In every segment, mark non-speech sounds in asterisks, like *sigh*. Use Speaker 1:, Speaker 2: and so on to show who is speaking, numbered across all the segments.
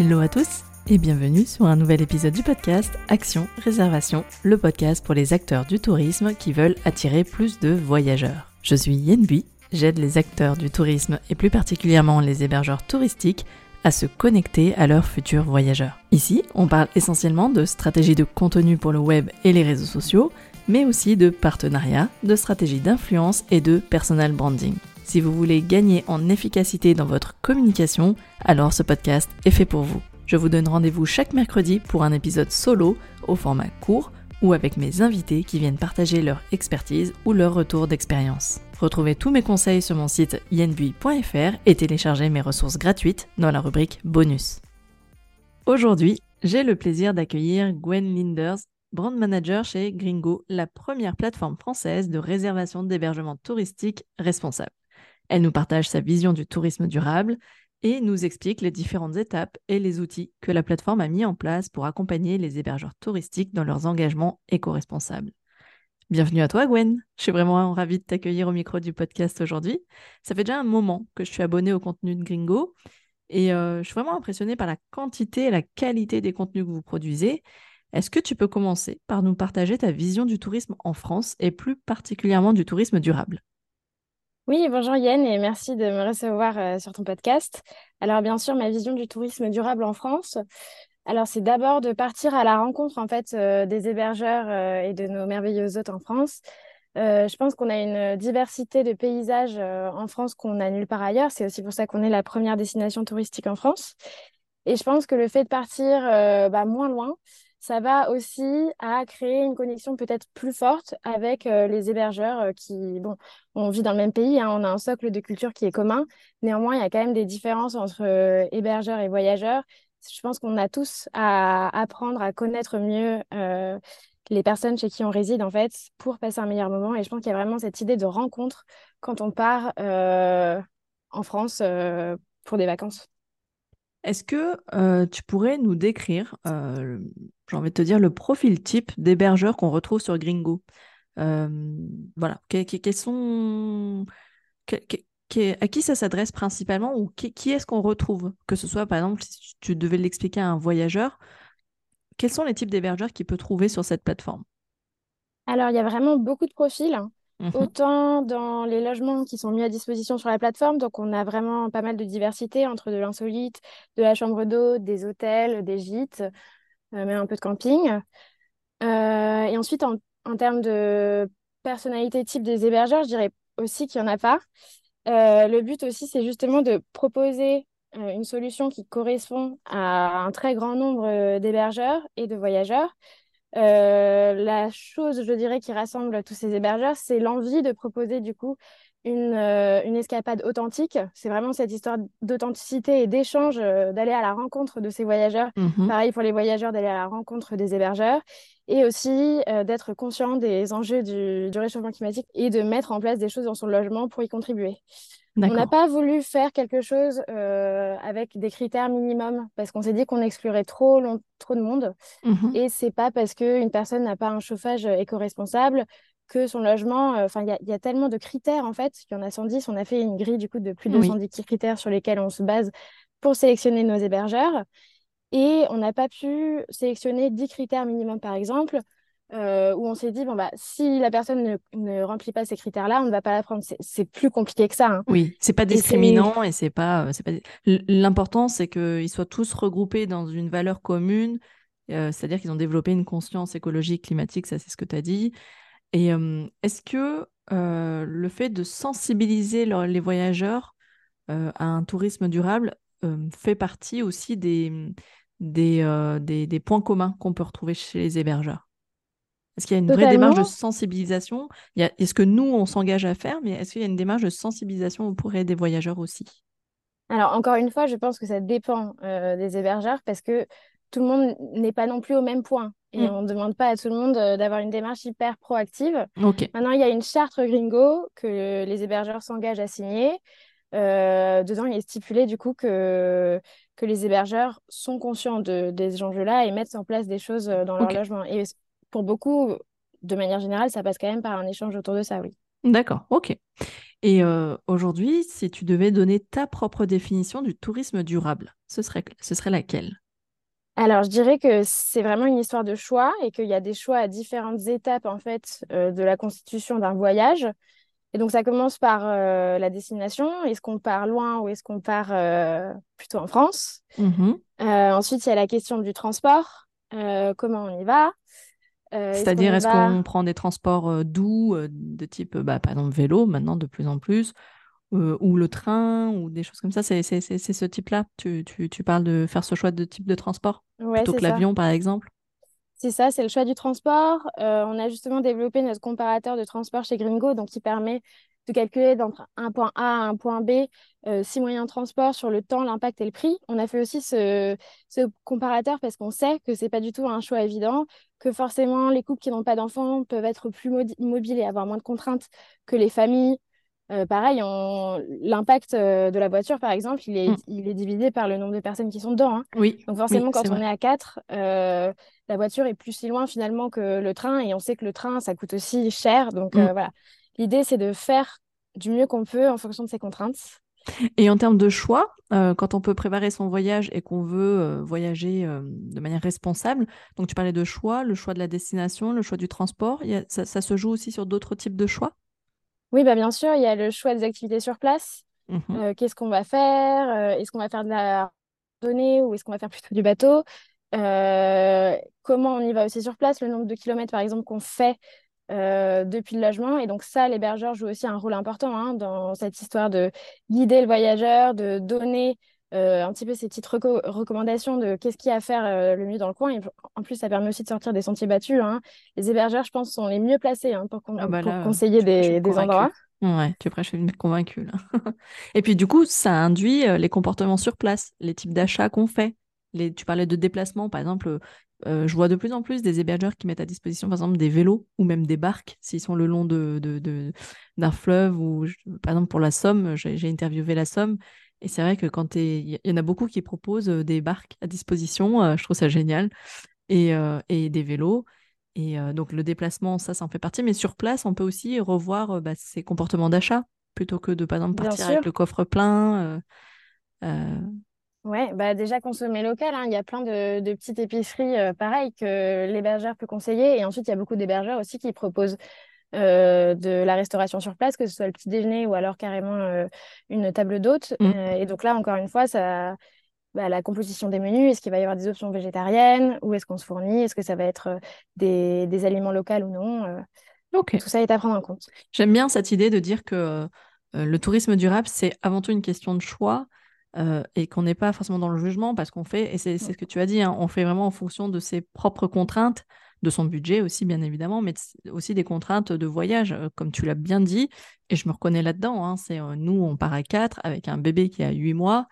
Speaker 1: Hello à tous et bienvenue sur un nouvel épisode du podcast Action Réservation, le podcast pour les acteurs du tourisme qui veulent attirer plus de voyageurs. Je suis Yen Bui, j'aide les acteurs du tourisme et plus particulièrement les hébergeurs touristiques à se connecter à leurs futurs voyageurs. Ici, on parle essentiellement de stratégie de contenu pour le web et les réseaux sociaux, mais aussi de partenariat, de stratégie d'influence et de personal branding. Si vous voulez gagner en efficacité dans votre communication, alors ce podcast est fait pour vous. Je vous donne rendez-vous chaque mercredi pour un épisode solo au format court ou avec mes invités qui viennent partager leur expertise ou leur retour d'expérience. Retrouvez tous mes conseils sur mon site yenbui.fr et téléchargez mes ressources gratuites dans la rubrique bonus. Aujourd'hui, j'ai le plaisir d'accueillir Gwen Linders, brand manager chez Gringo, la première plateforme française de réservation d'hébergement touristique responsable. Elle nous partage sa vision du tourisme durable et nous explique les différentes étapes et les outils que la plateforme a mis en place pour accompagner les hébergeurs touristiques dans leurs engagements éco-responsables. Bienvenue à toi Gwen, je suis vraiment ravie de t'accueillir au micro du podcast aujourd'hui. Ça fait déjà un moment que je suis abonnée au contenu de Gringo et euh, je suis vraiment impressionnée par la quantité et la qualité des contenus que vous produisez. Est-ce que tu peux commencer par nous partager ta vision du tourisme en France et plus particulièrement du tourisme durable?
Speaker 2: Oui, bonjour Yann et merci de me recevoir euh, sur ton podcast. Alors bien sûr, ma vision du tourisme durable en France, alors c'est d'abord de partir à la rencontre en fait euh, des hébergeurs euh, et de nos merveilleux hôtes en France. je pense qu'on a une diversité de paysages en France qu'on n'a nulle part ailleurs. C'est aussi pour ça qu'on est la première destination touristique en France. Et je pense que le fait de partir bah, moins loin, ça va aussi à créer une connexion peut-être plus forte avec euh, les hébergeurs euh, qui, bon, on vit dans le même pays, hein, on a un socle de culture qui est commun. Néanmoins, il y a quand même des différences entre euh, hébergeurs et voyageurs. Je pense qu'on a tous à apprendre à connaître mieux les personnes chez qui on réside, en fait, pour passer un meilleur moment. Et je pense qu'il y a vraiment cette idée de rencontre quand on part en France pour des vacances.
Speaker 1: Est-ce que tu pourrais nous décrire j'ai envie de te dire, le profil type d'hébergeur qu'on retrouve sur Gringo? Euh, voilà, à qui ça s'adresse principalement ou qui, est-ce qu'on retrouve? Que ce soit, par exemple, si tu devais l'expliquer à un voyageur, quels sont les types d'hébergeurs qu'il peut trouver sur cette plateforme?
Speaker 2: Alors, il y a vraiment beaucoup de profils. Hein. Mmh Autant dans les logements qui sont mis à disposition sur la plateforme, donc on a vraiment pas mal de diversité entre de l'insolite, de la chambre d'eau, des hôtels, des gîtes, euh, même un peu de camping. Euh, et ensuite, en, termes de personnalité type des hébergeurs, je dirais aussi qu'il n'y en a pas. Euh, le but aussi, c'est justement de proposer une solution qui correspond à un très grand nombre d'hébergeurs et de voyageurs. La chose, je dirais, qui rassemble tous ces hébergeurs, c'est l'envie de proposer du coup une, euh, une escapade authentique. C'est vraiment cette histoire d'authenticité et d'échange, euh, d'aller à la rencontre de ces voyageurs. Mhm. Pareil pour les voyageurs, d'aller à la rencontre des hébergeurs. Et aussi euh, d'être conscient des enjeux du, du, réchauffement climatique et de mettre en place des choses dans son logement pour y contribuer. On n'a pas voulu faire quelque chose avec des critères minimums parce qu'on s'est dit qu'on exclurait trop, trop de monde. Mhm. Et c'est pas parce qu'une personne n'a pas un chauffage éco-responsable que son logement, euh, enfin, il y, a tellement de critères en fait. Il y en a 110. On a fait une grille du coup de plus de 110 critères sur lesquels on se base pour sélectionner nos hébergeurs. Et on n'a pas pu sélectionner 10 critères minimum, par exemple, euh, où on s'est dit, bon, bah, si la personne ne, remplit pas ces critères-là, on ne va pas la prendre. C'est plus compliqué que ça. Hein.
Speaker 1: Oui, c'est pas discriminant et c'est pas. Euh, pas... L'important, c'est qu'ils soient tous regroupés dans une valeur commune, c'est-à-dire qu'ils ont développé une conscience écologique, climatique, ça c'est ce que tu as dit, et est-ce que le fait de sensibiliser les voyageurs à un tourisme durable fait partie aussi des, des, des, points communs qu'on peut retrouver chez les hébergeurs? Est-ce qu'il y a une vraie démarche de sensibilisation? Est-ce que nous, on s'engage à faire, mais est-ce qu'il y a une démarche de sensibilisation auprès des voyageurs aussi?
Speaker 2: Alors, encore une fois, je pense que ça dépend des hébergeurs parce que tout le monde n'est pas non plus au même point. Et mm. on ne demande pas à tout le monde euh, d'avoir une démarche hyper proactive. Maintenant, il y a une charte gringo que les hébergeurs s'engagent à signer. Euh, dedans, il est stipulé du coup que, que les hébergeurs sont conscients de, des enjeux-là et mettent en place des choses euh, dans leur logement. Et pour beaucoup, de manière générale, ça passe quand même par un échange autour de ça, oui.
Speaker 1: D'accord, ok. Et aujourd'hui, si tu devais donner ta propre définition du tourisme durable, ce serait, ce serait laquelle?
Speaker 2: Alors, je dirais que c'est vraiment une histoire de choix et qu'il y a des choix à différentes étapes en fait de la constitution d'un voyage. Et donc, ça commence par la destination. Est-ce qu'on part loin ou est-ce qu'on part plutôt en France? Mmh Ensuite, il y a la question du transport. comment on y va?
Speaker 1: C'est-à-dire, est-ce qu'on prend des transports doux de type, bah, par exemple, vélo maintenant de plus en plus euh, ou le train ou des choses comme ça? C'est ce type-là? Tu, tu, tu, parles de faire ce choix de type de transport? Plutôt que l'avion, par exemple?
Speaker 2: C'est ça, c'est le choix du transport. Euh, on a justement développé notre comparateur de transport chez Gringo, donc qui permet de calculer d'entre un point A à un point B euh, six moyens de transport sur le temps, l'impact et le prix. On a fait aussi ce, ce comparateur parce qu'on sait que c'est pas du tout un choix évident, que forcément les couples qui n'ont pas d'enfants peuvent être plus mobiles et avoir moins de contraintes que les familles euh, pareil, l'impact euh, de la voiture, par exemple, il est, mm. il est divisé par le nombre de personnes qui sont dedans. Hein.
Speaker 1: Oui.
Speaker 2: Donc forcément, quand on est à 4, euh, la voiture est plus si loin finalement que le train. Et on sait que le train, ça coûte aussi cher. Donc mm. voilà, l'idée, c'est de faire du mieux qu'on peut en fonction de ses contraintes.
Speaker 1: Et en termes de choix, quand on peut préparer son voyage et qu'on veut voyager de manière responsable, donc tu parlais de choix, le choix de la destination, le choix du transport, ça se joue aussi sur d'autres types de choix?
Speaker 2: Oui, bah, bien sûr, il y a le choix des activités sur place. Mmh euh, qu'est-ce qu'on va faire? Euh, est-ce qu'on va faire de la randonnée ou est-ce qu'on va faire plutôt du bateau? Euh, comment on y va aussi sur place, le nombre de kilomètres, par exemple, qu'on fait depuis le logement. Et donc ça, l'hébergeur joue aussi un rôle important hein, dans cette histoire de guider le voyageur, de donner euh, un petit peu ces petites recommandations de qu'est-ce qu'il y a à faire euh, le mieux dans le coin. Et en plus, ça permet aussi de sortir des sentiers battus. Hein. Les hébergeurs, je pense, sont les mieux placés hein, pour, ah bah conseiller des, endroits.
Speaker 1: Ouais, tu prêches une convaincue là. *laughs* et puis du coup, ça induit euh, les comportements sur place, les types d'achats qu'on fait. Les... Tu parlais de déplacement, par exemple, je vois de plus en plus des hébergeurs qui mettent à disposition, par exemple, des vélos ou même des barques s'ils sont le long de, de, d'un fleuve ou, par exemple, pour la Somme, j'ai interviewé la Somme et c'est vrai que quand il y en a beaucoup qui proposent des barques à disposition, je trouve ça génial, et, et des vélos. Et donc le déplacement, ça, ça en fait partie. Mais sur place, on peut aussi revoir bah, ses comportements d'achat plutôt que de, par exemple, partir avec le coffre plein.
Speaker 2: Ouais, bah déjà consommer local. Hein. Il y a plein de, de petites épiceries, pareil, que l'hébergeur peut conseiller. Et ensuite, il y a beaucoup d'hébergeurs aussi qui proposent euh, de la restauration sur place, que ce soit le petit déjeuner ou alors carrément euh, une table d'hôte. Mm. Euh, et donc là, encore une fois, ça, bah, la composition des menus, est-ce qu'il va y avoir des options végétariennes Où est-ce qu'on se fournit Est-ce que ça va être des, des, aliments locaux ou non Tout ça est à prendre en compte.
Speaker 1: J'aime bien cette idée de dire que le tourisme durable, c'est avant tout une question de choix. Et qu'on n'est pas forcément dans le jugement parce qu'on fait, et c'est ce que tu as dit, hein, on fait vraiment en fonction de ses propres contraintes de son budget aussi, bien évidemment, mais aussi des contraintes de voyage, euh, comme tu l'as bien dit, et je me reconnais là-dedans. Hein, c'est euh, nous, on part à quatre avec un bébé qui a huit mois.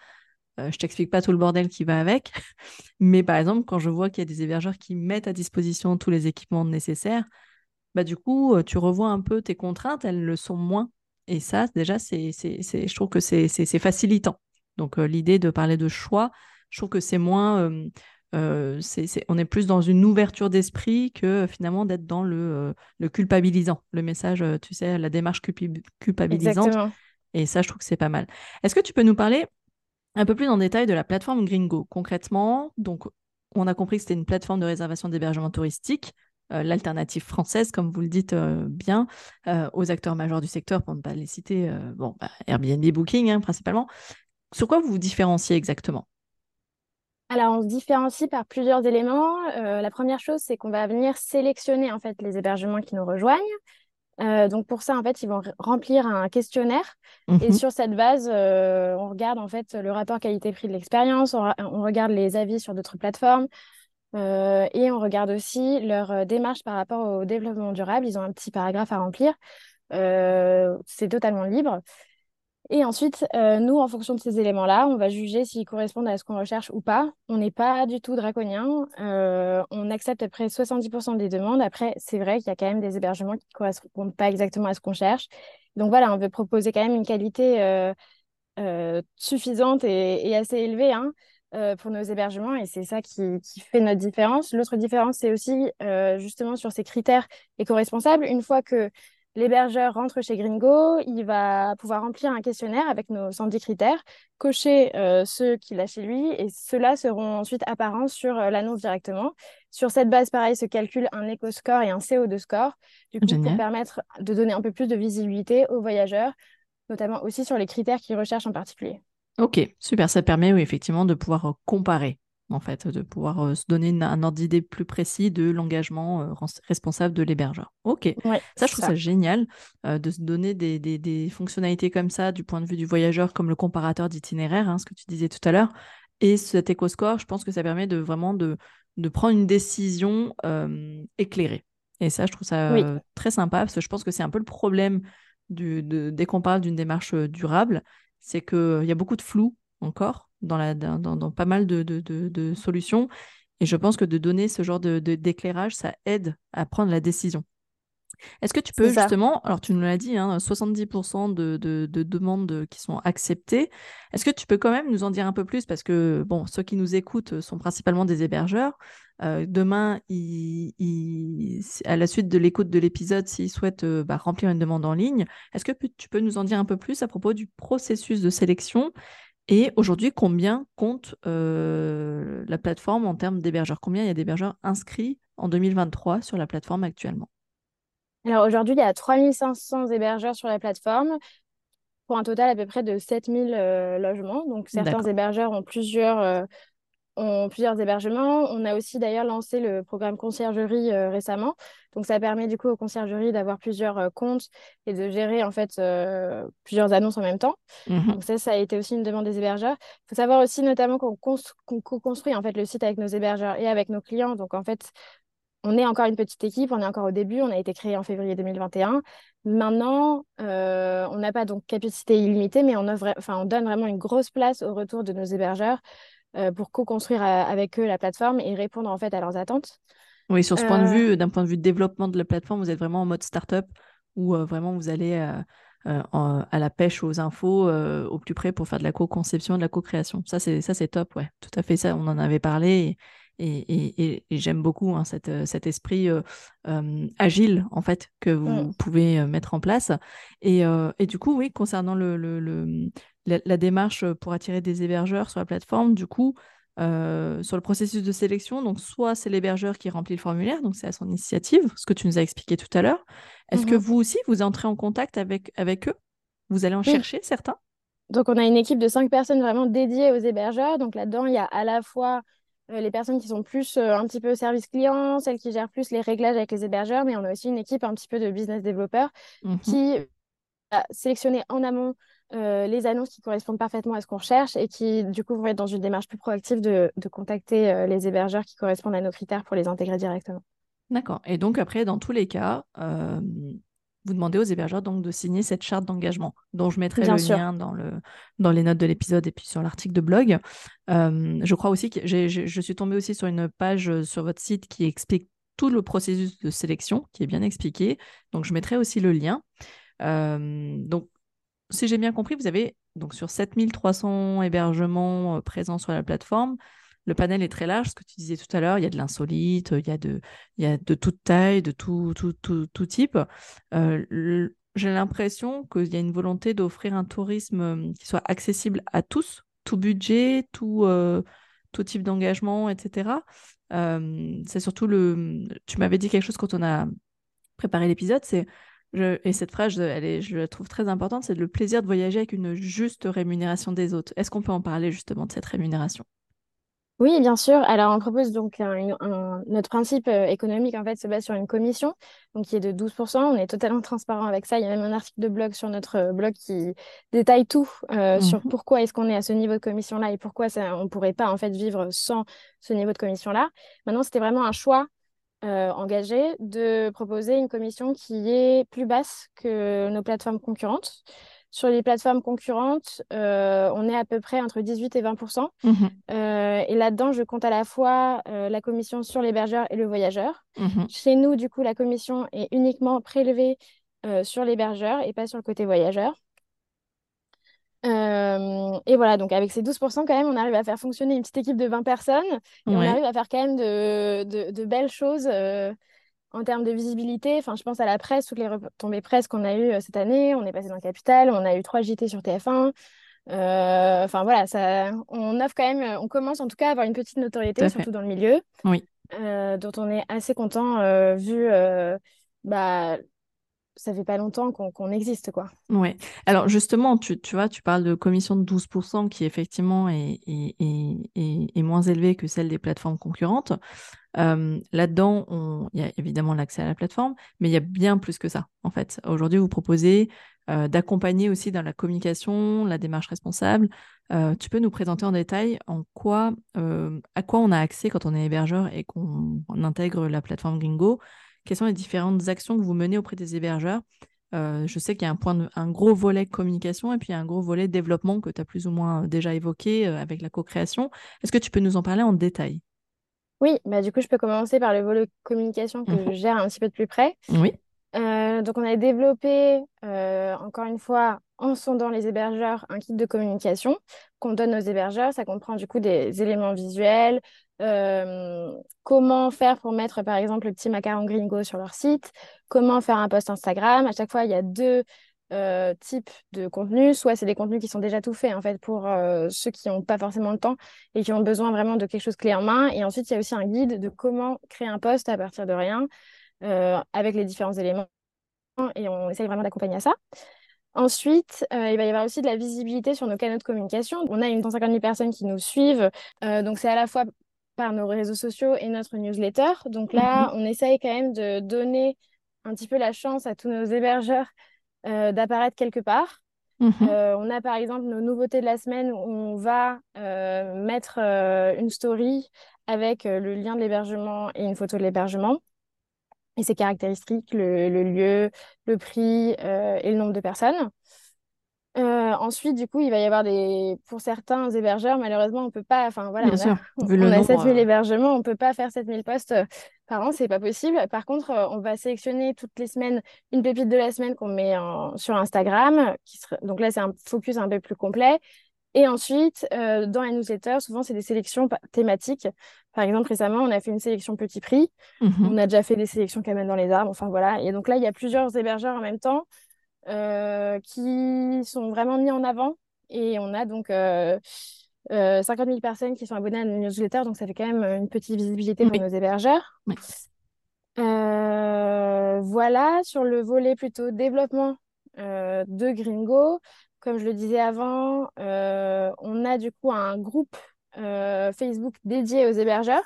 Speaker 1: Euh, je t'explique pas tout le bordel qui va avec, *laughs* mais par exemple, quand je vois qu'il y a des hébergeurs qui mettent à disposition tous les équipements nécessaires, bah du coup, tu revois un peu tes contraintes, elles le sont moins. Et ça, déjà, c'est, je trouve que c'est, facilitant. Donc, l'idée de parler de choix, je trouve que c'est moins euh, on est plus dans une ouverture d'esprit que finalement d'être dans le, euh, le, culpabilisant, le message, euh, tu sais, la démarche culpabilisante. Et ça, je trouve que c'est pas mal. Est-ce que tu peux nous parler un peu plus en détail de la plateforme Gringo? Concrètement, donc, on a compris que c'était une plateforme de réservation d'hébergement touristique, l'alternative française, comme vous le dites bien, aux acteurs majeurs du secteur, pour ne pas les citer, bon, bah, Airbnb Booking hein, principalement. Sur quoi vous vous différenciez exactement?
Speaker 2: Alors, on se différencie par plusieurs éléments. Euh, la première chose, c'est qu'on va venir sélectionner en fait les hébergements qui nous rejoignent. Euh, donc pour ça, en fait, ils vont remplir un questionnaire et mhm. sur cette base, euh, on regarde en fait le rapport qualité-prix de l'expérience, on, regarde les avis sur d'autres plateformes et on regarde aussi leur démarche par rapport au développement durable. Ils ont un petit paragraphe à remplir. c'est totalement libre. Et ensuite, euh, nous, en fonction de ces éléments-là, on va juger s'ils correspondent à ce qu'on recherche ou pas. On n'est pas du tout draconien. Euh, on accepte à près 70% des demandes. Après, c'est vrai qu'il y a quand même des hébergements qui ne correspondent pas exactement à ce qu'on cherche. Donc voilà, on veut proposer quand même une qualité euh, suffisante et, assez élevée hein, pour nos hébergements. Et c'est ça qui, qui, fait notre différence. L'autre différence, c'est aussi justement sur ces critères éco-responsables. Une fois que L'hébergeur rentre chez Gringo, il va pouvoir remplir un questionnaire avec nos 110 critères, cocher euh, ceux qu'il a chez lui et ceux-là seront ensuite apparents sur euh, l'annonce directement. Sur cette base, pareil, se calcule un éco-score et un CO2 score, du coup, pour permettre de donner un peu plus de visibilité aux voyageurs, notamment aussi sur les critères qu'ils recherchent en particulier.
Speaker 1: Ok, super. Ça permet oui, effectivement de pouvoir euh, comparer en fait, de pouvoir euh, se donner un ordre d'idée plus précis de l'engagement euh, responsable de l'hébergeur. Ok, ça je trouve ça, génial euh, de se donner des, fonctionnalités comme ça du point de vue du voyageur, comme le comparateur d'itinéraire, hein, ce que tu disais tout à l'heure. Et cet éco-score, je pense que ça permet de vraiment de, de prendre une décision éclairée. Et ça, je trouve ça très sympa, parce que je pense que c'est un peu le problème du, de, dès qu'on parle d'une démarche durable, c'est qu'il y a beaucoup de flou encore dans, la, dans, pas mal de, solutions. Et je pense que de donner ce genre d'éclairage, ça aide à prendre la décision. Est-ce que tu peux justement, alors tu nous l'as dit, 70% hein, de, de, demandes qui sont acceptées. Est-ce que tu peux quand même nous en dire un peu plus? Parce que bon, ceux qui nous écoutent sont principalement des hébergeurs. Euh, demain, à la suite de l'écoute de l'épisode, s'ils souhaitent euh, bah, remplir une demande en ligne, est-ce que tu peux nous en dire un peu plus à propos du processus de sélection? Et aujourd'hui, combien compte euh, la plateforme en termes d'hébergeurs? Combien il y a d'hébergeurs inscrits en 2023 sur la plateforme actuellement?
Speaker 2: Alors aujourd'hui, il y a 3500 hébergeurs sur la plateforme pour un total à peu près de 7000 euh, logements. Donc certains hébergeurs ont plusieurs euh, ont plusieurs hébergements. On a aussi d'ailleurs lancé le programme conciergerie euh, récemment. Donc ça permet du coup aux conciergeries d'avoir plusieurs euh, comptes et de gérer en fait euh, plusieurs annonces en même temps. Mhm. Donc ça, ça a été aussi une demande des hébergeurs. Il faut savoir aussi notamment qu'on co-construit en fait le site avec nos hébergeurs et avec nos clients. Donc en fait, on est encore une petite équipe, on est encore au début, on a été créé en février 2021. Maintenant, on n'a pas donc capacité illimitée, mais on, on donne vraiment une grosse place au retour de nos hébergeurs pour co-construire euh, avec eux la plateforme et répondre en fait à leurs attentes.
Speaker 1: Oui, sur ce point de euh, vue, d'un point de vue de développement de la plateforme, vous êtes vraiment en mode startup où vraiment vous allez à la pêche aux infos au plus près pour faire de la co-conception, de la co-création. Ça, c'est ça, c'est top, ouais, tout à fait. Ça, on en avait parlé et, j'aime beaucoup hein, cet esprit agile en fait que vous mmh. pouvez mettre en place. Et, du coup, oui, concernant le, la, démarche pour attirer des hébergeurs sur la plateforme, du coup, euh, sur le processus de sélection, donc soit c'est l'hébergeur qui remplit le formulaire, donc c'est à son initiative, ce que tu nous as expliqué tout à l'heure. Est-ce que mmh vous aussi, vous entrez en contact avec, avec eux? Vous allez en chercher certains?
Speaker 2: Donc on a une équipe de cinq personnes vraiment dédiées aux hébergeurs. Donc là-dedans, il y a à la fois euh, les personnes qui sont plus euh, un petit peu service client, celles qui gèrent plus les réglages avec les hébergeurs, mais on a aussi une équipe un petit peu de business développeurs mmh qui a sélectionné en amont euh, les annonces qui correspondent parfaitement à ce qu'on recherche et qui, du coup, vont être dans une démarche plus proactive de, contacter euh, les hébergeurs qui correspondent à nos critères pour les intégrer directement.
Speaker 1: D'accord. Et donc, après, dans tous les cas, euh, vous demandez aux hébergeurs donc de signer cette charte d'engagement, dont je mettrai le lien dans, le, dans les notes de l'épisode et puis sur l'article de blog. je crois aussi que je suis tombée aussi sur une page sur votre site qui explique tout le processus de sélection, qui est bien expliqué. Donc, je mettrai aussi le lien. donc, si j'ai bien compris, vous avez donc sur 7300 hébergements euh, présents sur la plateforme. Le panel est très large, ce que tu disais tout à l'heure, il y a de l'insolite, il y a de, il y a de toute taille, de tout, tout, tout, type. Euh, j'ai l'impression qu'il y a une volonté d'offrir un tourisme euh, qui soit accessible à tous, tout budget, tout, tout type d'engagement, etc. c'est surtout le... Tu m'avais dit quelque chose quand on a préparé l'épisode, c'est et cette phrase, elle est, je la trouve très importante, c'est le plaisir de voyager avec une juste rémunération des autres. Est-ce qu'on peut en parler justement de cette rémunération?
Speaker 2: Oui, bien sûr. Alors, on propose donc un, notre principe euh, économique en fait se base sur une commission, donc qui est de 12%. On est totalement transparent avec ça. Il y a même un article de blog sur notre euh, blog qui détaille tout euh, sur mmh pourquoi est-ce qu'on est à ce niveau de commission-là et pourquoi ça, on ne pourrait pas en fait vivre sans ce niveau de commission-là. Maintenant, c'était vraiment un choix euh, engagé de proposer une commission qui est plus basse que nos plateformes concurrentes. Sur les plateformes concurrentes, euh, on est à peu près entre 18 et 20 mmh euh, Et là-dedans, je compte à la fois la commission sur l'hébergeur et le voyageur. Mmh Chez nous, du coup, la commission est uniquement prélevée sur l'hébergeur et pas sur le côté voyageur. Euh, et voilà, donc avec ces 12%, quand même, on arrive à faire fonctionner une petite équipe de 20 personnes et on arrive à faire quand même de, de, belles choses euh, en termes de visibilité, enfin, je pense à la presse, toutes les retombées presse qu'on a eues cette année. On est passé dans le Capital, on a eu trois JT sur TF1. Enfin voilà, ça, on offre quand même, on commence en tout cas à avoir une petite notoriété, surtout dans le milieu,
Speaker 1: oui.
Speaker 2: dont on est assez content vu bah, ça fait pas longtemps qu'on existe, quoi.
Speaker 1: Ouais. Alors justement, tu, tu, vois, tu parles de commission de 12% qui effectivement est, est, est, moins élevée que celle des plateformes concurrentes. Euh, Là-dedans, il y a évidemment l'accès à la plateforme, mais il y a bien plus que ça, en fait. Aujourd'hui, vous proposez euh, d'accompagner aussi dans la communication, la démarche responsable. Euh, tu peux nous présenter en détail en quoi, à quoi on a accès quand on est hébergeur et qu'on intègre la plateforme Gringo quelles sont les différentes actions que vous menez auprès des hébergeurs euh, je sais qu'il y a un, point un gros volet communication et puis un gros volet développement que tu as plus ou moins déjà évoqué euh, avec la co-création. Est-ce que tu peux nous en parler en détail?
Speaker 2: Oui, bah du coup, je peux commencer par le volet communication que je mhm. gère un petit peu de plus près.
Speaker 1: Oui.
Speaker 2: Euh, donc, on a développé, encore une fois, en sondant les hébergeurs, un kit de communication qu'on donne aux hébergeurs. Ça comprend du coup des éléments visuels, euh, comment faire pour mettre par exemple le petit macaron gringo sur leur site, comment faire un post Instagram? À chaque fois, il y a deux euh, types de contenus. Soit c'est des contenus qui sont déjà tout faits en fait pour euh, ceux qui n'ont pas forcément le temps et qui ont besoin vraiment de quelque chose clé en main. Et ensuite, il y a aussi un guide de comment créer un post à partir de rien avec les différents éléments. Et on essaye vraiment d'accompagner à ça. Ensuite, il va y avoir aussi de la visibilité sur nos canaux de communication. On a une 150 000 personnes qui nous suivent. donc, c'est à la fois par nos réseaux sociaux et notre newsletter. Donc là, mhm. on essaye quand même de donner un petit peu la chance à tous nos hébergeurs euh, d'apparaître quelque part. Mhm. Euh, on a par exemple nos nouveautés de la semaine où on va euh, mettre une story avec le lien de l'hébergement et une photo de l'hébergement et ses caractéristiques, le lieu, le prix et le nombre de personnes. Euh, ensuite, du coup, il va y avoir des. Pour certains hébergeurs, malheureusement, on peut pas. Enfin, voilà,
Speaker 1: on a, *laughs*
Speaker 2: on a 7000 euh. hébergements, on peut pas faire 7000 postes euh, par an, c'est pas possible. Par contre, on va sélectionner toutes les semaines une pépite de la semaine qu'on met sur Instagram. Qui Donc là, c'est un focus un peu plus complet. Et ensuite, dans les newsletters, souvent, c'est des sélections thématiques. Par exemple, récemment, on a fait une sélection petit prix. Mhm. On a déjà fait des sélections Camel dans les arbres. Enfin, voilà. Et donc là, il y a plusieurs hébergeurs en même temps. Euh, qui sont vraiment mis en avant. Et on a donc euh, 50 euh, 000 personnes qui sont abonnées à nos newsletters, donc ça fait quand même une petite visibilité pour nos hébergeurs. Euh, voilà, sur le volet plutôt développement de Gringo, comme je le disais avant, on a du coup un groupe Facebook dédié aux hébergeurs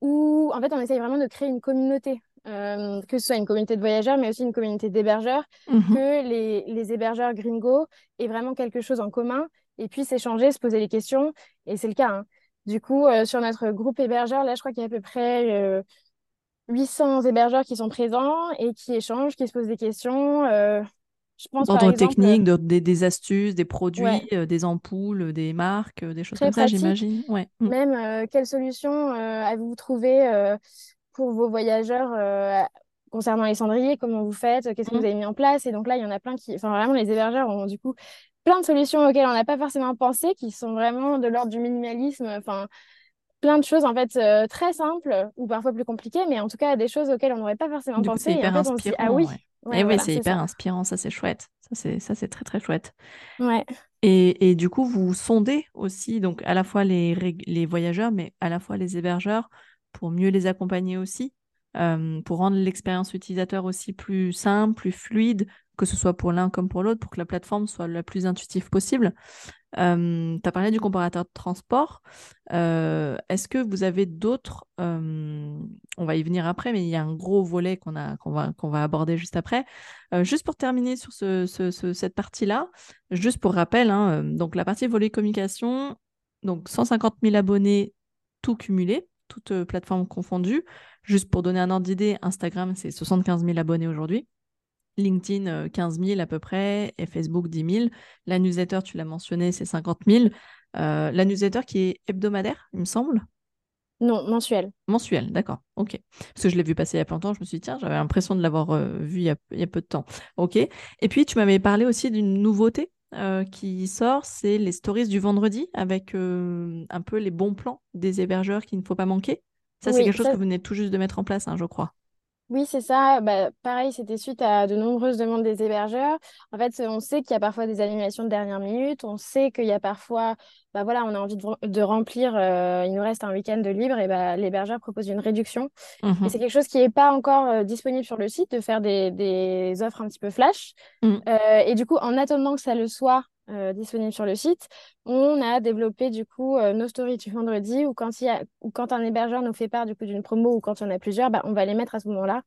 Speaker 2: où en fait on essaye vraiment de créer une communauté euh, que ce soit une communauté de voyageurs, mais aussi une communauté d'hébergeurs, mhm. que les, les, hébergeurs gringos aient vraiment quelque chose en commun et puissent échanger, se poser des questions. Et c'est le cas. Hein. Du coup, euh, sur notre groupe hébergeur, là, je crois qu'il y a à peu près 800 euh, hébergeurs qui sont présents et qui échangent, qui se posent des questions.
Speaker 1: je pense, D'ordre technique, des, astuces, des produits, des ampoules, des marques, des choses comme ça, j'imagine. Ouais.
Speaker 2: Mm. Même quelle solution avez-vous trouvé pour vos voyageurs euh, concernant les cendriers, comment vous faites, qu'est-ce que vous mmh. avez mis en place. Et donc là, il y en a plein qui, enfin vraiment, les hébergeurs ont du coup plein de solutions auxquelles on n'a pas forcément pensé, qui sont vraiment de l'ordre du minimalisme. Enfin, plein de choses en fait euh, très simples ou parfois plus compliquées, mais en tout cas des choses auxquelles on n'aurait pas forcément pensé.
Speaker 1: C'est hyper inspirant. ah oui. Eh oui, c'est hyper inspirant, ça c'est chouette. Ça c'est ça c'est très très chouette.
Speaker 2: Ouais.
Speaker 1: Et, et, du coup, vous sondez aussi donc à la fois les, les voyageurs, mais à la fois les hébergeurs pour mieux les accompagner aussi. Euh, pour rendre l'expérience utilisateur aussi plus simple, plus fluide, que ce soit pour l'un comme pour l'autre, pour que la plateforme soit la plus intuitive possible. Euh, tu as parlé du comparateur de transport. Euh, est-ce que vous avez d'autres... on va y venir après, mais il y a un gros volet qu'on va, aborder juste après. juste pour terminer sur ce, cette partie-là, juste pour rappel, hein, donc la partie volet communication, donc 150 000 abonnés tout cumulé toutes euh, plateformes confondues. Juste pour donner un ordre d'idée, Instagram, c'est 75 000 abonnés aujourd'hui. LinkedIn, 15 euh, 000 à peu près, et Facebook, 10 000. La newsletter, tu l'as mentionné, c'est 50 000. Euh, la newsletter qui est hebdomadaire, il me semble?
Speaker 2: Non, mensuel.
Speaker 1: Mensuel, d'accord. Ok. Parce que je l'ai vu passer il y a pas longtemps, je me suis dit, tiens, j'avais l'impression de l'avoir vu il y, a, il y, a, peu de temps. Ok. Et puis, tu m'avais parlé aussi d'une nouveauté euh, qui sort, c'est les stories du vendredi avec euh, un peu les bons plans des hébergeurs qu'il ne faut pas manquer. Ça, c'est quelque chose que vous venez tout juste de mettre en place, hein, je crois.
Speaker 2: Oui, c'est ça. Bah, pareil, c'était suite à de nombreuses demandes des hébergeurs. En fait, on sait qu'il y a parfois des animations de dernière minute. On sait qu'il y a parfois, bah voilà, on a envie de, remplir, euh, il nous reste un week-end de libre, et bah, l'hébergeur propose une réduction. Et
Speaker 1: Mhm.
Speaker 2: c'est quelque chose qui n'est pas encore euh, disponible sur le site, de faire des, des offres un petit peu flash.
Speaker 1: Mm.
Speaker 2: Euh, et du coup, en attendant que ça le soit, euh, disponible sur le site. On a développé du coup euh, nos stories du vendredi ou quand, il y a, ou quand un hébergeur nous fait part du coup d'une promo ou quand il y en a plusieurs, bah, on va les mettre à ce moment-là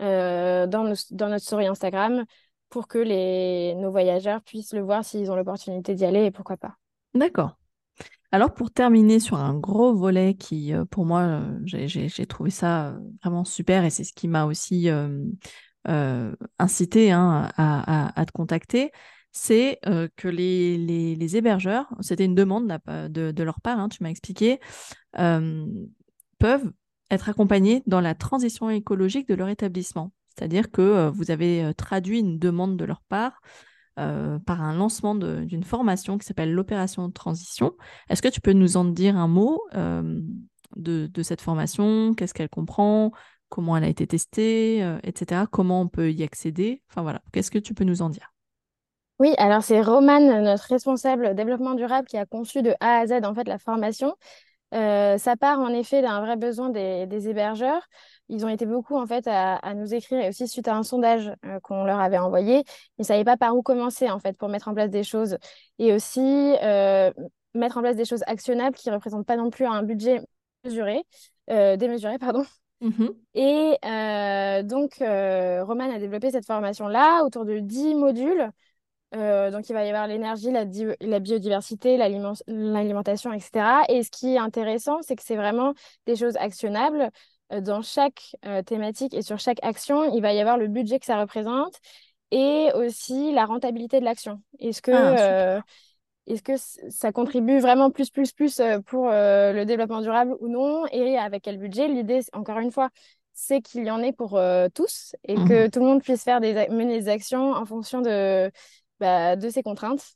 Speaker 2: euh, dans, dans notre story Instagram pour que les, nos voyageurs puissent le voir s'ils ont l'opportunité d'y aller et pourquoi pas.
Speaker 1: D'accord. Alors pour terminer sur un gros volet qui, euh, pour moi, j'ai trouvé ça vraiment super et c'est ce qui m'a aussi incité hein, à, à, te contacter, c'est que les, hébergeurs, c'était une demande de, leur part, hein, tu m'as expliqué, peuvent être accompagnés dans la transition écologique de leur établissement. C'est-à-dire que vous avez traduit une demande de leur part par un lancement d'une formation qui s'appelle l'opération de transition. Est-ce que tu peux nous en dire un mot de, cette formation? Qu'est-ce qu'elle comprend? Comment elle a été testée, etc. Comment on peut y accéder? Enfin voilà, qu'est-ce que tu peux nous en dire?
Speaker 2: Oui, alors c'est Romane, notre responsable développement durable, qui a conçu de A à Z en fait la formation. Euh, ça part en effet d'un vrai besoin des, hébergeurs. Ils ont été beaucoup en fait à, nous écrire et aussi suite à un sondage euh, qu'on leur avait envoyé, ils ne savaient pas par où commencer en fait pour mettre en place des choses et aussi euh, mettre en place des choses actionnables qui ne représentent pas non plus un budget mesuré, démesuré pardon.
Speaker 1: Mmh
Speaker 2: et donc, Romane a développé cette formation-là autour de 10 modules euh, donc, il va y avoir l'énergie, la, la, biodiversité, l'alimentation, etc. Et ce qui est intéressant, c'est que c'est vraiment des choses actionnables. Euh, dans chaque euh, thématique et sur chaque action, il va y avoir le budget que ça représente et aussi la rentabilité de l'action. Est-ce que,
Speaker 1: ah,
Speaker 2: est-ce que ça contribue vraiment plus, plus, plus pour le développement durable ou non? Et avec quel budget? L'idée, encore une fois, c'est qu'il y en ait pour tous et
Speaker 1: mmh
Speaker 2: que tout le monde puisse faire des, mener des actions en fonction de bah, de ces contraintes.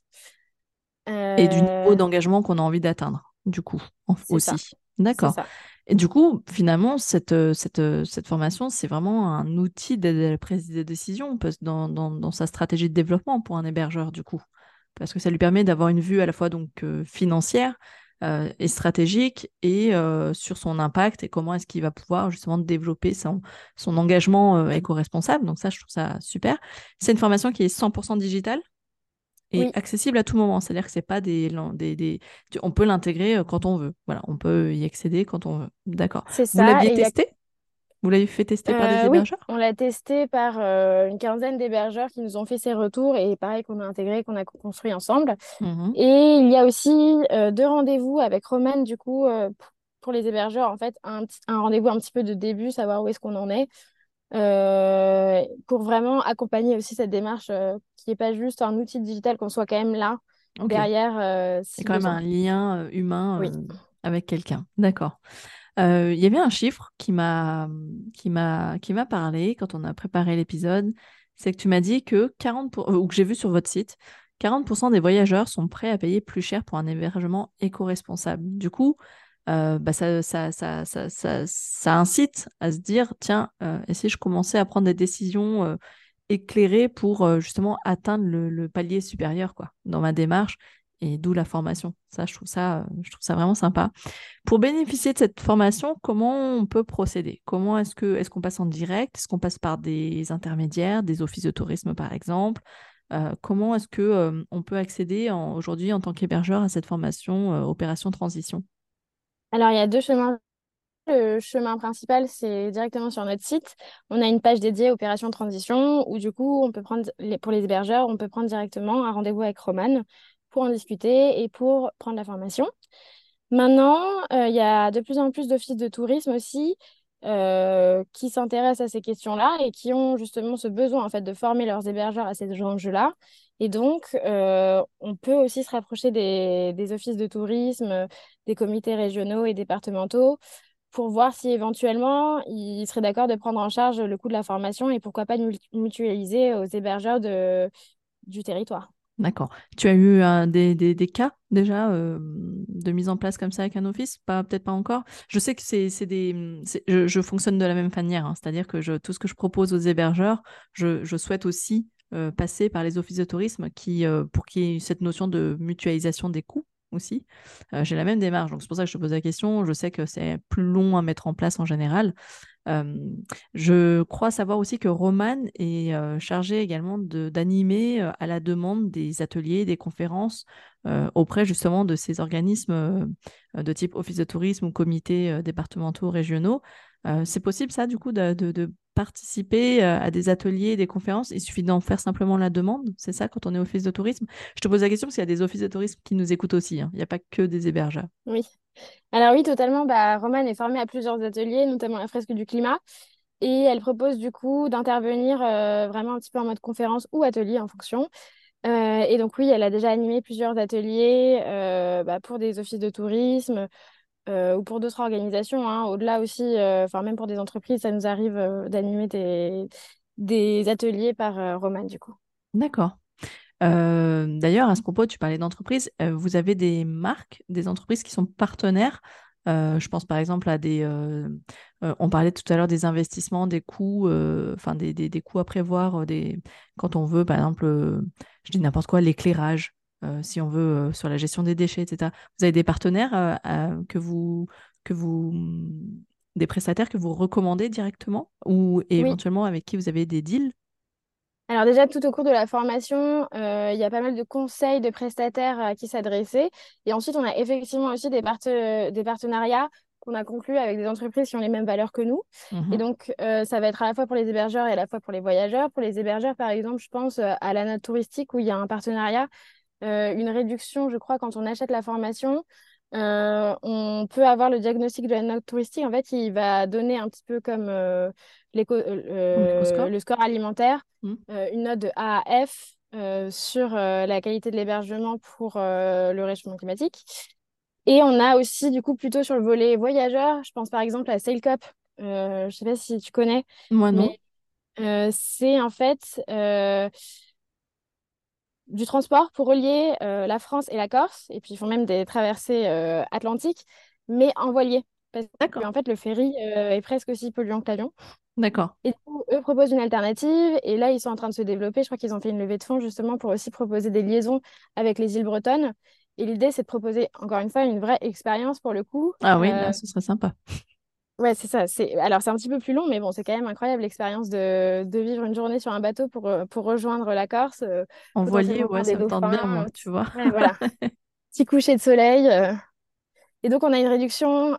Speaker 1: Et du niveau
Speaker 2: euh,
Speaker 1: d'engagement qu'on a envie d'atteindre, du coup, aussi. D'accord. Et du coup, finalement, cette, euh, cette, euh, cette formation, c'est vraiment un outil d'aide à la prise de décision dans, dans, dans, sa stratégie de développement pour un hébergeur, du coup. Parce que ça lui permet d'avoir une vue à la fois donc, financière euh, et stratégique et sur son impact et comment est-ce qu'il va pouvoir justement développer son, son engagement éco-responsable. Donc ça, je trouve ça super. C'est une formation qui est 100% digitale et accessible à tout moment. C'est-à-dire que c'est pas des, des, des... On peut l'intégrer euh, quand on veut. Voilà, on peut y accéder quand on veut. D'accord. Vous l'aviez testé? Vous l'avez fait tester par des
Speaker 2: euh,
Speaker 1: hébergeurs?
Speaker 2: Oui, on l'a testé par euh, une quinzaine d'hébergeurs qui nous ont fait ces retours et pareil qu'on a intégré, qu'on a construit ensemble.
Speaker 1: Mmh
Speaker 2: et il y a aussi deux rendez-vous avec Romane, du coup, pour les hébergeurs, en fait, un, un rendez-vous un petit peu de début, savoir où est-ce qu'on en est. Euh, pour vraiment accompagner aussi cette démarche euh, qui n'est pas juste un outil digital, qu'on soit quand même là, derrière. Euh,
Speaker 1: C'est quand même un lien humain avec quelqu'un. D'accord. Il y avait un chiffre qui m'a qui m'a qui m'a parlé quand on a préparé l'épisode, c'est que tu m'as dit que 40 ou que j'ai vu sur votre site, 40% des voyageurs sont prêts à payer plus cher pour un hébergement éco-responsable. Du coup, euh, bah ça, ça, ça, ça, incite à se dire, tiens, euh, et si je commençais à prendre des décisions euh, éclairées pour justement atteindre le, palier supérieur quoi, dans ma démarche, et d'où la formation. Ça, je trouve ça, je trouve ça vraiment sympa. Pour bénéficier de cette formation, comment on peut procéder? Comment est-ce que est-ce qu'on passe en direct? Est-ce qu'on passe par des intermédiaires, des offices de tourisme par exemple? Comment est-ce que on peut accéder aujourd'hui en tant qu'hébergeur à cette formation opération transition?
Speaker 2: Alors, il y a deux chemins. Le chemin principal, c'est directement sur notre site. On a une page dédiée Opération Transition où, du coup, on peut prendre pour les hébergeurs, on peut prendre directement un rendez-vous avec Roman pour en discuter et pour prendre la formation. Maintenant, euh, il y a de plus en plus d'offices de tourisme aussi euh, qui s'intéressent à ces questions-là et qui ont justement ce besoin en fait de former leurs hébergeurs à ces enjeux-là. Et donc, euh, on peut aussi se rapprocher des, des, offices de tourisme, des comités régionaux et départementaux pour voir si éventuellement ils seraient d'accord de prendre en charge le coût de la formation et pourquoi pas mutualiser aux hébergeurs de, du territoire.
Speaker 1: D'accord. Tu as eu des, des, des, cas déjà de mise en place comme ça avec un office? Pas peut-être pas encore. Je sais que c'est des. Je, fonctionne de la même manière, hein. c'est-à-dire que tout ce que je propose aux hébergeurs, je souhaite aussi passer par les offices de tourisme qui, pour qu'il y ait cette notion de mutualisation des coûts aussi. J'ai la même démarche, donc c'est pour ça que je te pose la question. Je sais que c'est plus long à mettre en place en général, je crois savoir aussi que Roman est chargé également d'animer à la demande des ateliers, des conférences auprès justement de ces organismes de type office de tourisme ou comités départementaux, régionaux. C'est possible ça du coup de, participer à des ateliers, des conférences? Il suffit d'en faire simplement la demande, c'est ça quand on est office de tourisme? Je te pose la question parce qu'il y a des offices de tourisme qui nous écoutent aussi, hein. il n'y a pas que des hébergeurs.
Speaker 2: Oui, alors oui, totalement. Bah, Romane est formée à plusieurs ateliers, notamment la fresque du climat. Et elle propose du coup d'intervenir euh, vraiment un petit peu en mode conférence ou atelier en fonction. Euh, et donc oui, elle a déjà animé plusieurs ateliers euh, bah, pour des offices de tourisme ou pour d'autres organisations. Hein. Au-delà aussi, enfin même pour des entreprises, ça nous arrive d'animer des, des ateliers par Romane du coup.
Speaker 1: D'accord. Euh, d'ailleurs, à ce propos, tu parlais d'entreprises. Euh, vous avez des marques, des entreprises qui sont partenaires. Euh, je pense par exemple à des. on parlait tout à l'heure des investissements, des coûts, enfin des, des, des, coûts à prévoir des, quand on veut, par exemple, je dis n'importe quoi, l'éclairage, si on veut, sur la gestion des déchets, etc. Vous avez des partenaires que vous, que vous, des prestataires que vous recommandez directement ou éventuellement avec qui vous avez des deals?
Speaker 2: Alors déjà, tout au cours de la formation, euh, il y a pas mal de conseils de prestataires à qui s'adresser. Et ensuite, on a effectivement aussi des, des partenariats qu'on a conclus avec des entreprises qui ont les mêmes valeurs que nous. Mmh et donc, euh, ça va être à la fois pour les hébergeurs et à la fois pour les voyageurs. Pour les hébergeurs, par exemple, je pense euh, à la note touristique où il y a un partenariat, une réduction, je crois, quand on achète la formation. on peut avoir le diagnostic de la note touristique. En fait, il va donner un petit peu comme euh, le score alimentaire, mmh. euh, une note de A à F euh, sur la qualité de l'hébergement pour le réchauffement climatique. Et on a aussi, du coup, plutôt sur le volet voyageur, je pense par exemple à SailCup. je ne sais pas si tu connais.
Speaker 1: Moi, non.
Speaker 2: c'est en fait du transport pour relier la France et la Corse. Et puis, ils font même des traversées atlantiques, mais en voilier. Parce en fait, le ferry est presque aussi polluant que l'avion.
Speaker 1: D'accord.
Speaker 2: Et du coup, eux proposent une alternative. Et là, ils sont en train de se développer. Je crois qu'ils ont fait une levée de fonds justement pour aussi proposer des liaisons avec les îles bretonnes. Et l'idée, c'est de proposer, encore une fois, une vraie expérience pour le coup.
Speaker 1: Ah oui, là, euh, ce serait sympa.
Speaker 2: Ouais, c'est ça. C'est... Alors, c'est un petit peu plus long, mais bon, c'est quand même incroyable l'expérience de... de vivre une journée sur un bateau pour, euh, pour rejoindre la Corse. Euh,
Speaker 1: en voilier, ouais, ça me tente bien, moi, tu vois.
Speaker 2: Ouais, voilà. *laughs* Petit coucher de soleil. Et donc, on a une réduction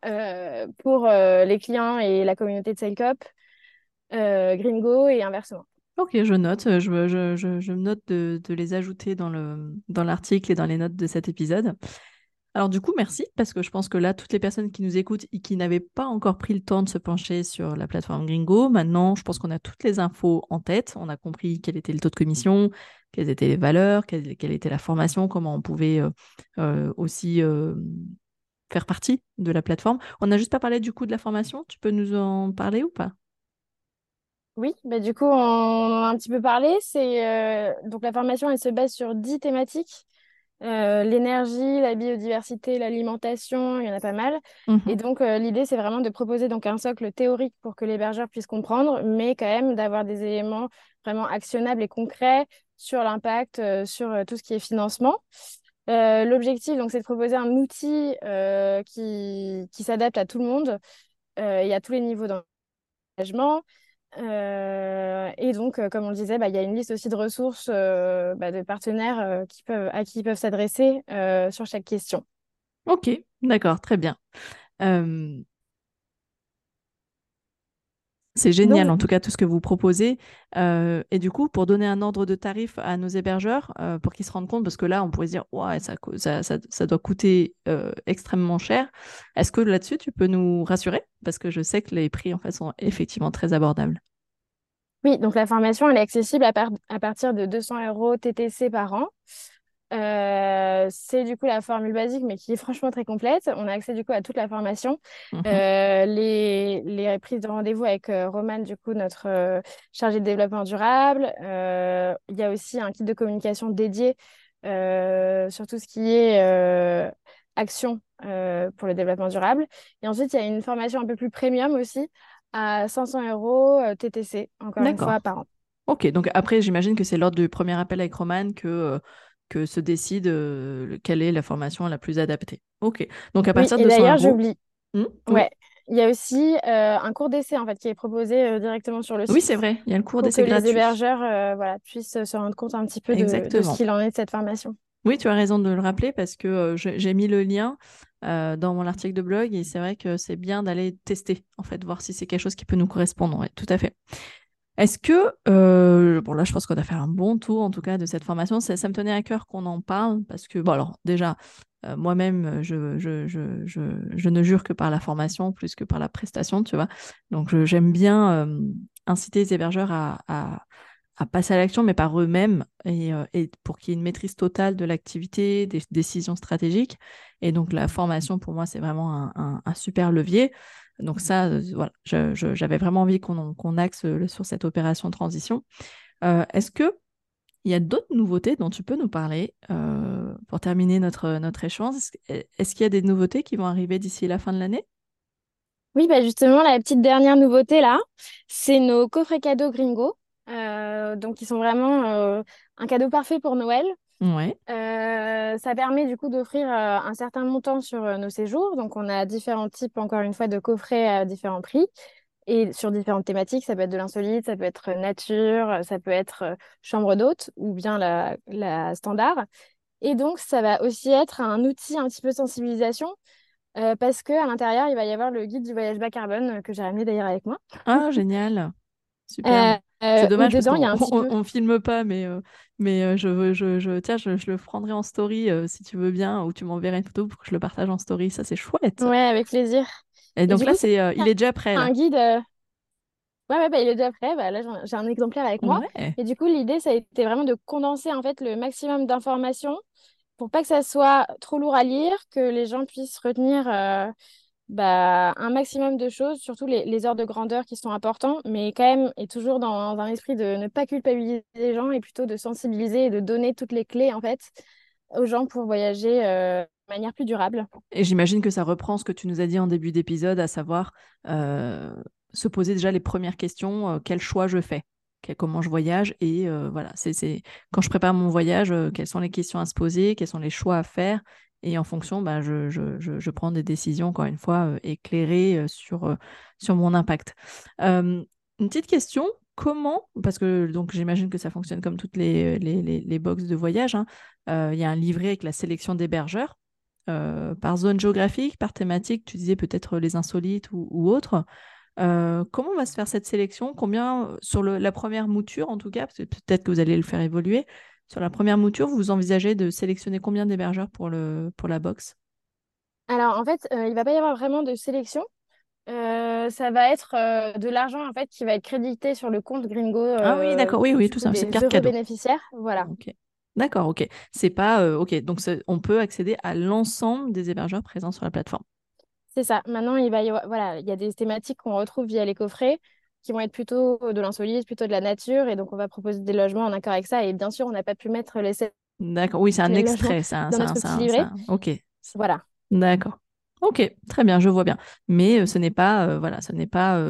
Speaker 2: pour les clients et la communauté de SailCop euh, Gringo et inversement.
Speaker 1: Ok, je note. Euh, je, je, je, je note de, de, les ajouter dans, le, dans l'article et dans les notes de cet épisode. Alors du coup, merci, parce que je pense que là, toutes les personnes qui nous écoutent et qui n'avaient pas encore pris le temps de se pencher sur la plateforme Gringo, maintenant, je pense qu'on a toutes les infos en tête. On a compris quel était le taux de commission, quelles étaient les valeurs, quelle, était la formation, comment on pouvait euh, aussi faire partie de la plateforme. On n'a juste pas parlé du coup de la formation. Tu peux nous en parler ou pas?
Speaker 2: Oui, bah du coup, on en a un petit peu parlé. C'est euh, donc la formation, elle se base sur dix thématiques. Euh, l'énergie, la biodiversité, l'alimentation, il y en a pas mal. Mhm. Et donc, euh, l'idée, c'est vraiment de proposer donc un socle théorique pour que l'hébergeur puisse comprendre, mais quand même d'avoir des éléments vraiment actionnables et concrets sur l'impact, sur tout ce qui est financement. L'objectif, donc, c'est de proposer un outil qui, qui s'adapte à tout le monde et à tous les niveaux d'engagement. Euh, et donc, euh, comme on le disait, bah, il y a une liste aussi de ressources euh, bah, de partenaires à qui ils peuvent s'adresser sur chaque question.
Speaker 1: Ok, d'accord, très bien. C'est génial, en tout cas, tout ce que vous proposez. Euh, et du coup, pour donner un ordre de tarif à nos hébergeurs, euh, pour qu'ils se rendent compte, parce que là, on pourrait se dire, ouais, ça, ça, ça, doit coûter euh, extrêmement cher. Est-ce que là-dessus, tu peux nous rassurer? Parce que je sais que les prix, en fait, sont effectivement très abordables.
Speaker 2: Oui, donc la formation, elle est accessible à, à partir de 200 euros TTC par an. Euh, c'est du coup la formule basique, mais qui est franchement très complète. On a accès du coup à toute la formation. Mhm. Euh, les, les, prises de rendez-vous avec euh, Romane, du coup, notre chargée de développement durable. Il y a aussi un kit de communication dédié sur tout ce qui est action pour le développement durable. Et ensuite, il y a une formation un peu plus premium aussi à 500 euros TTC, encore une fois, par an.
Speaker 1: Ok, donc après, j'imagine que c'est lors du premier appel avec Roman que, que se décide quelle est la formation la plus adaptée. Ok, donc à partir
Speaker 2: oui,
Speaker 1: et
Speaker 2: D'ailleurs, j'oublie. Hmm, ouais, il y a aussi euh, un cours d'essai en fait qui est proposé euh, directement sur le site.
Speaker 1: Oui, c'est vrai. Il y a le cours d'essai gratuit.
Speaker 2: Que les hébergeurs euh, voilà, puissent se rendre compte un petit peu de, ce qu'il en est de cette formation.
Speaker 1: Oui, tu as raison de le rappeler parce que j'ai mis le lien dans mon article de blog et c'est vrai que c'est bien d'aller tester en fait, voir si c'est quelque chose qui peut nous correspondre. Oui, tout à fait. Est-ce que, bon là je pense qu'on a fait un bon tour en tout cas de cette formation, ça, me tenait à cœur qu'on en parle parce que, bon alors déjà, euh, moi-même, je, je, je, je, ne jure que par la formation plus que par la prestation, tu vois. Donc, j'aime bien euh, inciter les hébergeurs à, à passer à l'action, mais par eux-mêmes, et, euh, et, pour qu'il y ait une maîtrise totale de l'activité, des décisions stratégiques. Et donc, la formation, pour moi, c'est vraiment un, super levier. Donc, ça, voilà, j'avais vraiment envie qu'on axe sur cette opération transition. Est-ce que il y a d'autres nouveautés dont tu peux nous parler euh, pour terminer notre, notre échange? Est-ce qu'il y a des nouveautés qui vont arriver d'ici la fin de l'année?
Speaker 2: Oui, bah justement, la petite dernière nouveauté là, c'est nos coffrets cadeaux Gringo. Euh, donc, ils sont vraiment euh, un cadeau parfait pour Noël.
Speaker 1: Ouais.
Speaker 2: ça permet du coup d'offrir un certain montant sur nos séjours. Donc, on a différents types, encore une fois, de coffrets à différents prix et sur différentes thématiques. Ça peut être de l'insolite, ça peut être nature, ça peut être euh, chambre d'hôte ou bien la, la, standard. Et donc, ça va aussi être un outil un petit peu de sensibilisation euh, parce qu'à l'intérieur, il va y avoir le guide du voyage bas carbone euh, que j'ai ramené d'ailleurs avec moi.
Speaker 1: Ah, génial! Super. C'est dommage parce qu'on on, filme pas, mais, mais je, je, je, tiens, je, je, le prendrai en story si tu veux bien, ou tu m'enverras une photo pour que je le partage en story. Ça, c'est chouette.
Speaker 2: Ouais, avec plaisir.
Speaker 1: Et donc là, c'est, euh, il est déjà prêt.
Speaker 2: Un guide. Euh, ouais, ouais bah, il est déjà prêt. Bah, là, j'ai un exemplaire avec moi. Et du coup, l'idée, ça a été vraiment de condenser en fait le maximum d'informations pour pas que ça soit trop lourd à lire, que les gens puissent retenir euh, bah, un maximum de choses, surtout les, les heures de grandeur qui sont importants, mais quand même, et toujours dans, un esprit de ne pas culpabiliser les gens et plutôt de sensibiliser et de donner toutes les clés en fait aux gens pour voyager manière plus durable.
Speaker 1: Et j'imagine que ça reprend ce que tu nous as dit en début d'épisode, à savoir euh, se poser déjà les premières questions, euh, quel choix je fais? Comment je voyage? Et euh, voilà c'est quand je prépare mon voyage quelles sont les questions à se poser? Quels sont les choix à faire? Et en fonction bah, je, prends des décisions encore une fois éclairées sur, sur mon impact une petite question comment, parce que donc j'imagine que ça fonctionne comme toutes les, les, les, box de voyage, hein, il y a un livret avec la sélection d'hébergeurs. Euh, par zone géographique, par thématique, tu disais peut-être les insolites ou, autres. Euh, comment va se faire cette sélection? Combien, sur la première mouture en tout cas, peut-être que vous allez le faire évoluer, sur la première mouture, vous envisagez de sélectionner combien d'hébergeurs pour, le, pour la box?
Speaker 2: Alors en fait, euh, il ne va pas y avoir vraiment de sélection. ça va être de l'argent en fait qui va être crédité sur le compte Gringo.
Speaker 1: ah oui, d'accord, oui, oui, tout ça, c'est carte cadeau.
Speaker 2: bénéficiaires, voilà.
Speaker 1: D'accord, ok. C'est pas euh, ok. Donc on peut accéder à l'ensemble des hébergeurs présents sur la plateforme.
Speaker 2: C'est ça. Maintenant, il va y avoir, voilà, il y a des thématiques qu'on retrouve via les coffrets qui vont être plutôt de l'insolite, plutôt de la nature, et donc on va proposer des logements en accord avec ça. Et bien sûr, on n'a pas pu mettre les.
Speaker 1: D'accord. Oui, c'est un *laughs* extrait, ça.
Speaker 2: Dans notre livret.
Speaker 1: Ok.
Speaker 2: Voilà.
Speaker 1: D'accord. Ok, très bien, je vois bien. Mais euh, ce n'est pas, euh, voilà, ce n'est pas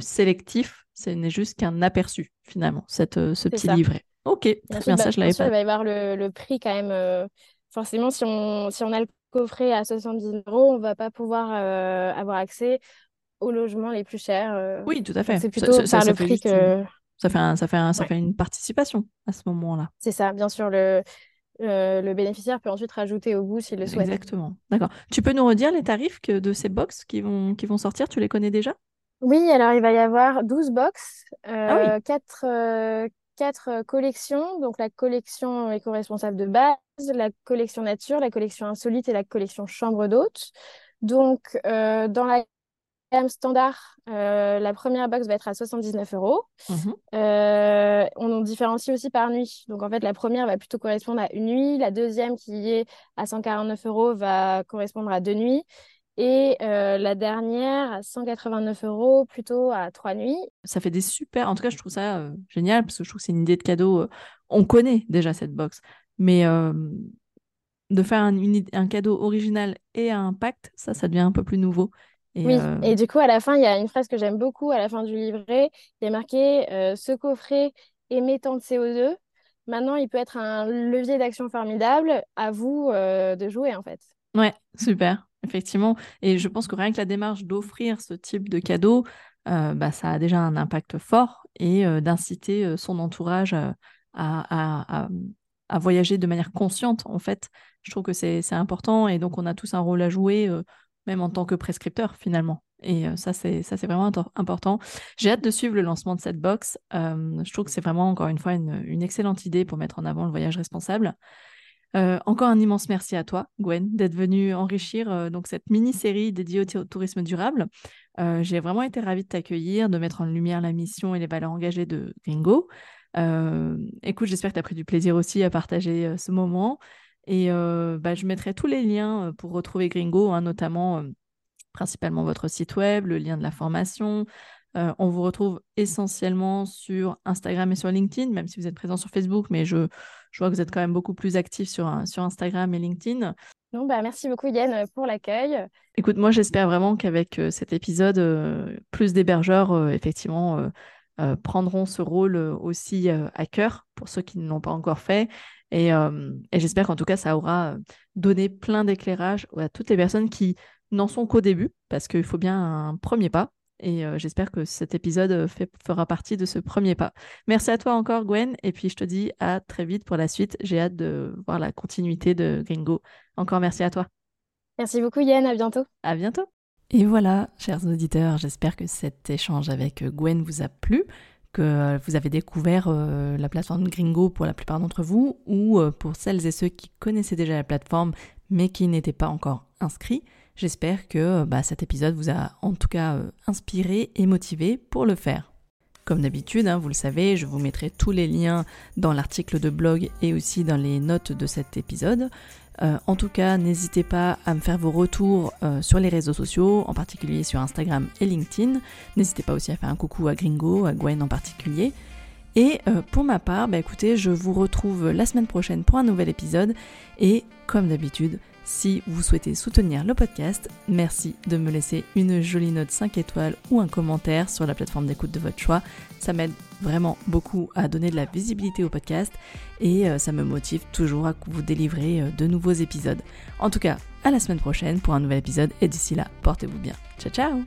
Speaker 1: sélectif. Ce n'est juste qu'un aperçu finalement, cette, ce petit livret. Ok, très bien, ça, bah, je l'avais pas.
Speaker 2: il va y avoir le, le prix quand même. Euh, forcément, si on, si on a le coffret à 70 euros, on ne va pas pouvoir euh, avoir accès aux logements les plus chers. Euh.
Speaker 1: Oui, tout à fait.
Speaker 2: C'est plutôt ça, par le prix que.
Speaker 1: Ça fait, un, ça, fait un, ça fait une participation à ce moment-là.
Speaker 2: C'est ça, bien sûr. Le, le bénéficiaire peut ensuite rajouter au bout s'il le souhaite.
Speaker 1: Exactement. D'accord. Tu peux nous redire les tarifs que de ces box qui vont, qui vont sortir? Tu les connais déjà?
Speaker 2: Oui, alors il va y avoir 12 box, ah oui. 4, quatre euh, collections. Donc la collection éco-responsable de base, la collection nature, la collection insolite et la collection chambre d'hôte. Donc euh, dans la standard, euh, la première box va être à 79 euros. Mhm. on en différencie aussi par nuit. Donc en fait, la première va plutôt correspondre à une nuit. La deuxième qui est à 149 euros va correspondre à deux nuits. Et euh, la dernière à 189 euros, plutôt à trois nuits.
Speaker 1: Ça fait des super. En tout cas, je trouve ça euh, génial parce que je trouve que c'est une idée de cadeau. Euh, on connaît déjà cette box, Mais de faire un, cadeau original et à impact, ça, ça devient un peu plus nouveau.
Speaker 2: Et, oui, et du coup, à la fin, il y a une phrase que j'aime beaucoup à la fin du livret. Il est marqué Ce coffret émettant de CO2, maintenant, il peut être un levier d'action formidable. À vous de jouer, en fait.
Speaker 1: Ouais, super, effectivement. Et je pense que rien que la démarche d'offrir ce type de cadeau, bah, ça a déjà un impact fort et d'inciter son entourage à, à, voyager de manière consciente, en fait. Je trouve que c'est important et donc on a tous un rôle à jouer, même en tant que prescripteur, finalement. Et ça, c'est ça, c'est vraiment important. J'ai hâte de suivre le lancement de cette box. je trouve que c'est vraiment, encore une fois, une, excellente idée pour mettre en avant le voyage responsable. encore un immense merci à toi, Gwen, d'être venue enrichir donc cette mini-série dédiée au tourisme durable. J'ai vraiment été ravie de t'accueillir, de mettre en lumière la mission et les valeurs engagées de Gringo. écoute, j'espère que tu as pris du plaisir aussi à partager ce moment. Et bah, je mettrai tous les liens pour retrouver Gringo, hein, notamment principalement votre site web, le lien de la formation. on vous retrouve essentiellement sur Instagram et sur LinkedIn, même si vous êtes présent sur Facebook, mais je, je vois que vous êtes quand même beaucoup plus actif sur, sur Instagram et LinkedIn.
Speaker 2: Non, bah, merci beaucoup Yann pour l'accueil.
Speaker 1: Écoute, moi j'espère vraiment qu'avec cet épisode, plus d'hébergeurs, effectivement, prendront ce rôle aussi à cœur pour ceux qui ne l'ont pas encore fait et, j'espère qu'en tout cas, ça aura donné plein d'éclairage à toutes les personnes qui n'en sont qu'au début, parce qu'il faut bien un premier pas. Et j'espère que cet épisode fera partie de ce premier pas. Merci à toi encore, Gwen. Et puis, je te dis à très vite pour la suite. J'ai hâte de voir la continuité de Gringo. Encore merci à toi.
Speaker 2: Merci beaucoup, Yann. À bientôt.
Speaker 1: À bientôt. Et voilà, chers auditeurs, j'espère que cet échange avec Gwen vous a plu que vous avez découvert euh, la plateforme Gringo pour la plupart d'entre vous, ou euh, pour celles et ceux qui connaissaient déjà la plateforme mais qui n'étaient pas encore inscrits. J'espère que bah, cet épisode vous a en tout cas euh, inspiré et motivé pour le faire. Comme d'habitude, hein, vous le savez, je vous mettrai tous les liens dans l'article de blog et aussi dans les notes de cet épisode. Euh, en tout cas, n'hésitez pas à me faire vos retours euh, sur les réseaux sociaux, en particulier sur Instagram et LinkedIn. N'hésitez pas aussi à faire un coucou à Gringo, à Gwen en particulier. Et euh, pour ma part, bah écoutez, je vous retrouve la semaine prochaine pour un nouvel épisode. Et comme d'habitude, si vous souhaitez soutenir le podcast, merci de me laisser une jolie note 5 étoiles ou un commentaire sur la plateforme d'écoute de votre choix. Ça m'aide vraiment beaucoup à donner de la visibilité au podcast et euh, ça me motive toujours à vous délivrer euh, de nouveaux épisodes. En tout cas, à la semaine prochaine pour un nouvel épisode et d'ici là, portez-vous bien. Ciao ciao